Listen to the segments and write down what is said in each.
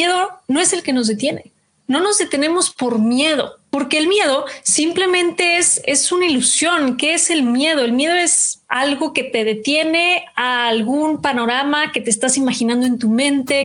miedo no es el que nos detiene. No nos detenemos por miedo, porque el miedo simplemente es, es una ilusión. ¿Qué es el miedo? El miedo es algo que te detiene a algún panorama que te estás imaginando en tu mente.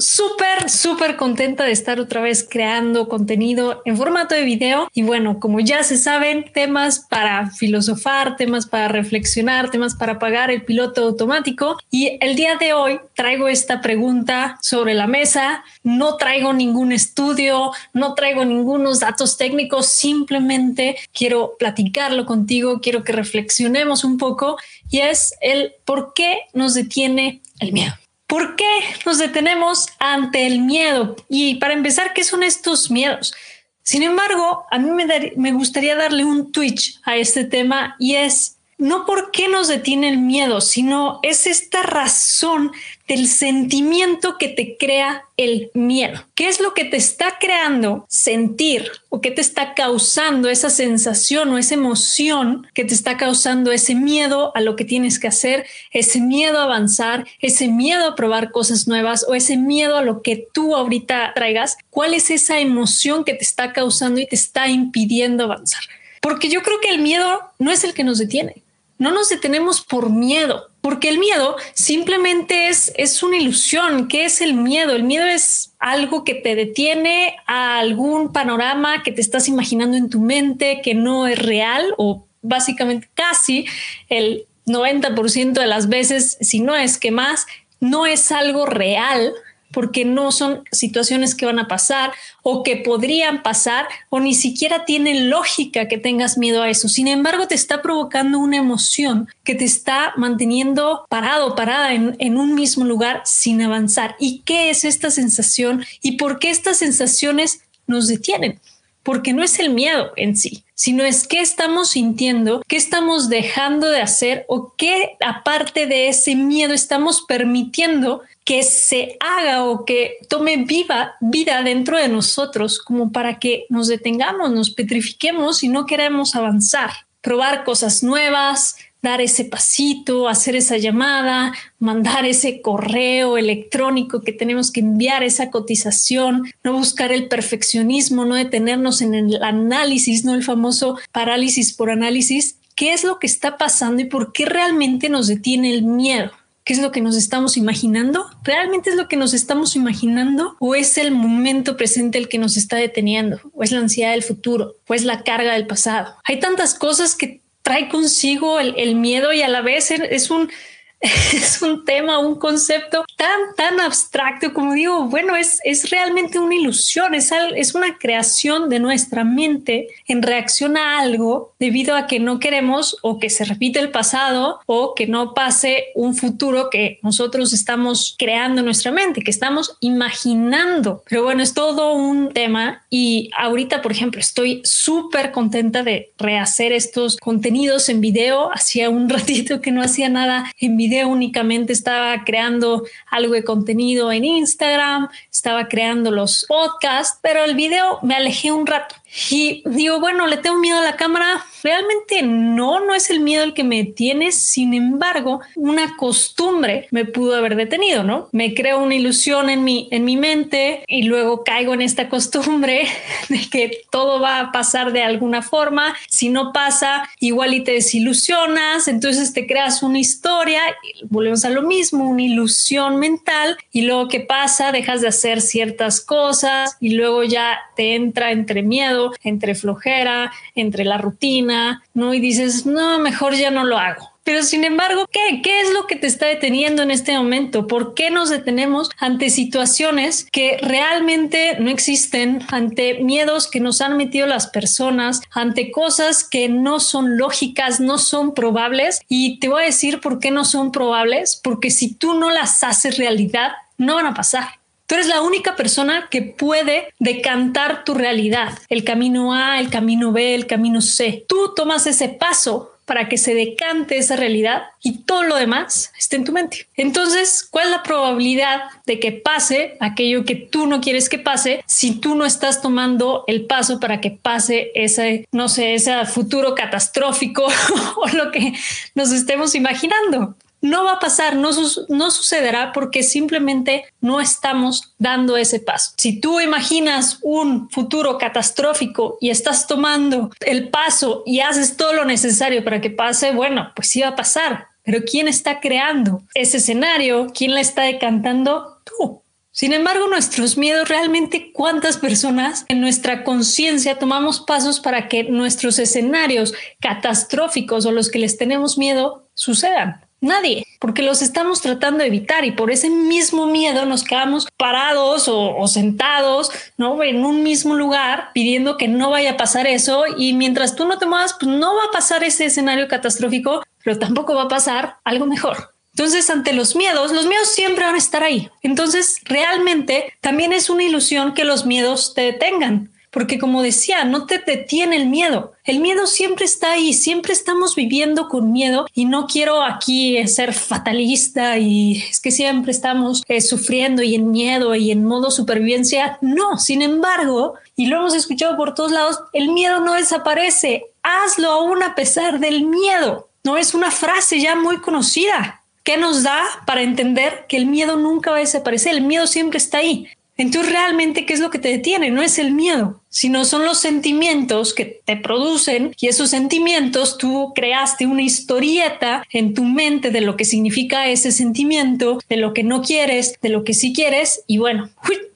súper, súper contenta de estar otra vez creando contenido en formato de video. Y bueno, como ya se saben, temas para filosofar, temas para reflexionar, temas para pagar el piloto automático. Y el día de hoy traigo esta pregunta sobre la mesa. No traigo ningún estudio, no traigo ningunos datos técnicos, simplemente quiero platicarlo contigo, quiero que reflexionemos un poco y es el por qué nos detiene el miedo. ¿Por qué nos detenemos ante el miedo? Y para empezar, ¿qué son estos miedos? Sin embargo, a mí me, gustaría darle un twitch a este tema y es no por qué nos detiene el miedo, sino es esta razón del sentimiento que te crea el miedo. ¿Qué es lo que te está creando sentir o qué te está causando esa sensación o esa emoción que te está causando ese miedo a lo que tienes que hacer, ese miedo a avanzar, ese miedo a probar cosas nuevas o ese miedo a lo que tú ahorita traigas? ¿Cuál es esa emoción que te está causando y te está impidiendo avanzar? Porque yo creo que el miedo no es el que nos detiene no nos detenemos por miedo, porque el miedo simplemente es, es una ilusión. ¿Qué es el miedo? El miedo es algo que te detiene a algún panorama que te estás imaginando en tu mente que no es real o básicamente casi el 90% de las veces, si no es que más, no es algo real porque no son situaciones que van a pasar o que podrían pasar o ni siquiera tiene lógica que tengas miedo a eso. Sin embargo, te está provocando una emoción que te está manteniendo parado, parada en, en un mismo lugar sin avanzar. ¿Y qué es esta sensación y por qué estas sensaciones nos detienen? Porque no es el miedo en sí, sino es qué estamos sintiendo, qué estamos dejando de hacer o qué aparte de ese miedo estamos permitiendo que se haga o que tome viva vida dentro de nosotros como para que nos detengamos, nos petrifiquemos y no queremos avanzar, probar cosas nuevas, dar ese pasito, hacer esa llamada, mandar ese correo electrónico que tenemos que enviar esa cotización, no buscar el perfeccionismo, no detenernos en el análisis, no el famoso parálisis por análisis. ¿Qué es lo que está pasando y por qué realmente nos detiene el miedo? ¿Qué es lo que nos estamos imaginando? ¿Realmente es lo que nos estamos imaginando? ¿O es el momento presente el que nos está deteniendo? ¿O es la ansiedad del futuro? ¿O es la carga del pasado? Hay tantas cosas que trae consigo el, el miedo y a la vez es un es un tema, un concepto tan, tan abstracto como digo, bueno, es, es realmente una ilusión, es, es una creación de nuestra mente en reacción a algo debido a que no queremos o que se repite el pasado o que no pase un futuro que nosotros estamos creando en nuestra mente, que estamos imaginando. Pero bueno, es todo un tema y ahorita, por ejemplo, estoy súper contenta de rehacer estos contenidos en video. Hacía un ratito que no hacía nada en video únicamente estaba creando algo de contenido en Instagram, estaba creando los podcasts, pero el video me alejé un rato y digo, bueno, le tengo miedo a la cámara. Realmente no, no es el miedo el que me tiene. Sin embargo, una costumbre me pudo haber detenido, ¿no? Me creo una ilusión en mi, en mi mente y luego caigo en esta costumbre de que todo va a pasar de alguna forma. Si no pasa, igual y te desilusionas. Entonces te creas una historia y volvemos a lo mismo, una ilusión mental. Y luego, ¿qué pasa? Dejas de hacer ciertas cosas y luego ya te entra entre miedo entre flojera, entre la rutina, ¿no? Y dices, no, mejor ya no lo hago. Pero sin embargo, ¿qué? ¿Qué es lo que te está deteniendo en este momento? ¿Por qué nos detenemos ante situaciones que realmente no existen, ante miedos que nos han metido las personas, ante cosas que no son lógicas, no son probables? Y te voy a decir por qué no son probables, porque si tú no las haces realidad, no van a pasar Tú eres la única persona que puede decantar tu realidad, el camino A, el camino B, el camino C. Tú tomas ese paso para que se decante esa realidad y todo lo demás esté en tu mente. Entonces, ¿cuál es la probabilidad de que pase aquello que tú no quieres que pase si tú no estás tomando el paso para que pase ese, no sé, ese futuro catastrófico o lo que nos estemos imaginando? No va a pasar, no, sucederá porque simplemente no estamos dando ese paso. Si tú imaginas un futuro catastrófico y estás tomando el paso y haces todo lo necesario para que pase, bueno, pues sí va a pasar. Pero ¿quién está creando ese escenario? ¿Quién la está decantando? Tú. Sin embargo, nuestros miedos, realmente cuántas personas en nuestra conciencia tomamos pasos para que nuestros escenarios catastróficos o los que les tenemos miedo sucedan. Nadie, porque los estamos tratando de evitar y por ese mismo miedo nos quedamos parados o, sentados, ¿no? En un mismo lugar pidiendo que no vaya a pasar eso y mientras tú no te muevas, pues no va a pasar ese escenario catastrófico, pero tampoco va a pasar algo mejor. Entonces, ante los miedos, los miedos siempre van a estar ahí. Entonces, realmente también es una ilusión que los miedos te detengan porque como decía, no te detiene el miedo. El miedo siempre está ahí, siempre estamos viviendo con miedo y no quiero aquí ser fatalista y es que siempre estamos eh, sufriendo y en miedo y en modo supervivencia. No, sin embargo, y lo hemos escuchado por todos lados, el miedo no desaparece. Hazlo aún a pesar del miedo. No es una frase ya muy conocida. ¿Qué nos da para entender que el miedo nunca va a desaparecer? El miedo siempre está ahí. Entonces, realmente, ¿qué es lo que te detiene? No es el miedo, sino son los sentimientos que te producen y esos sentimientos tú creaste una historieta en tu mente de lo que significa ese sentimiento, de lo que no quieres, de lo que sí quieres y bueno,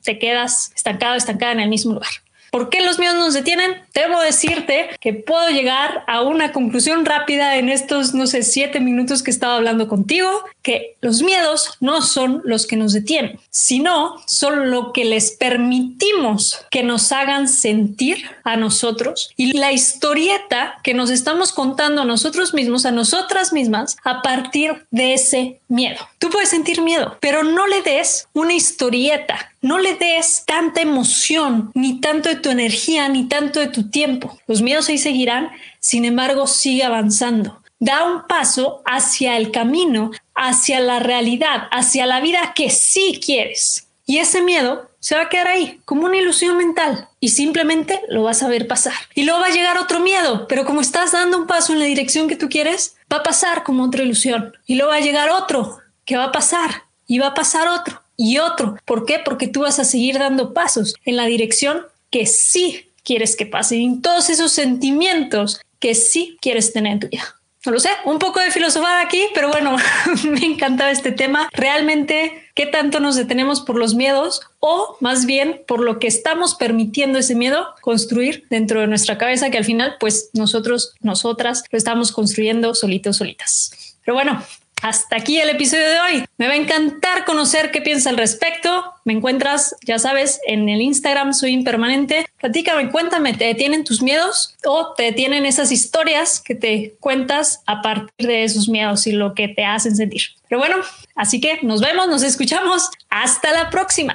te quedas estancado, estancada en el mismo lugar. ¿Por qué los miedos nos detienen? Debo decirte que puedo llegar a una conclusión rápida en estos, no sé, siete minutos que estaba hablando contigo, que los miedos no son los que nos detienen, sino son lo que les permitimos que nos hagan sentir a nosotros y la historieta que nos estamos contando a nosotros mismos, a nosotras mismas, a partir de ese miedo. Tú puedes sentir miedo, pero no le des una historieta no le des tanta emoción, ni tanto de tu energía, ni tanto de tu tiempo. Los miedos ahí seguirán, sin embargo, sigue avanzando. Da un paso hacia el camino, hacia la realidad, hacia la vida que sí quieres. Y ese miedo se va a quedar ahí como una ilusión mental y simplemente lo vas a ver pasar. Y luego va a llegar otro miedo, pero como estás dando un paso en la dirección que tú quieres, va a pasar como otra ilusión. Y luego va a llegar otro que va a pasar y va a pasar otro y otro. ¿Por qué? Porque tú vas a seguir dando pasos en la dirección que sí quieres que pase, en todos esos sentimientos que sí quieres tener en tu vida. No lo sé, un poco de filosofía aquí, pero bueno, me encantaba este tema. Realmente, ¿qué tanto nos detenemos por los miedos o más bien por lo que estamos permitiendo ese miedo construir dentro de nuestra cabeza que al final, pues nosotros, nosotras lo estamos construyendo solitos, solitas. Pero bueno, hasta aquí el episodio de hoy. Me va a encantar conocer qué piensas al respecto. Me encuentras, ya sabes, en el Instagram, soy impermanente. Platícame, cuéntame, ¿te detienen tus miedos o te detienen esas historias que te cuentas a partir de esos miedos y lo que te hacen sentir? Pero bueno, así que nos vemos, nos escuchamos. Hasta la próxima.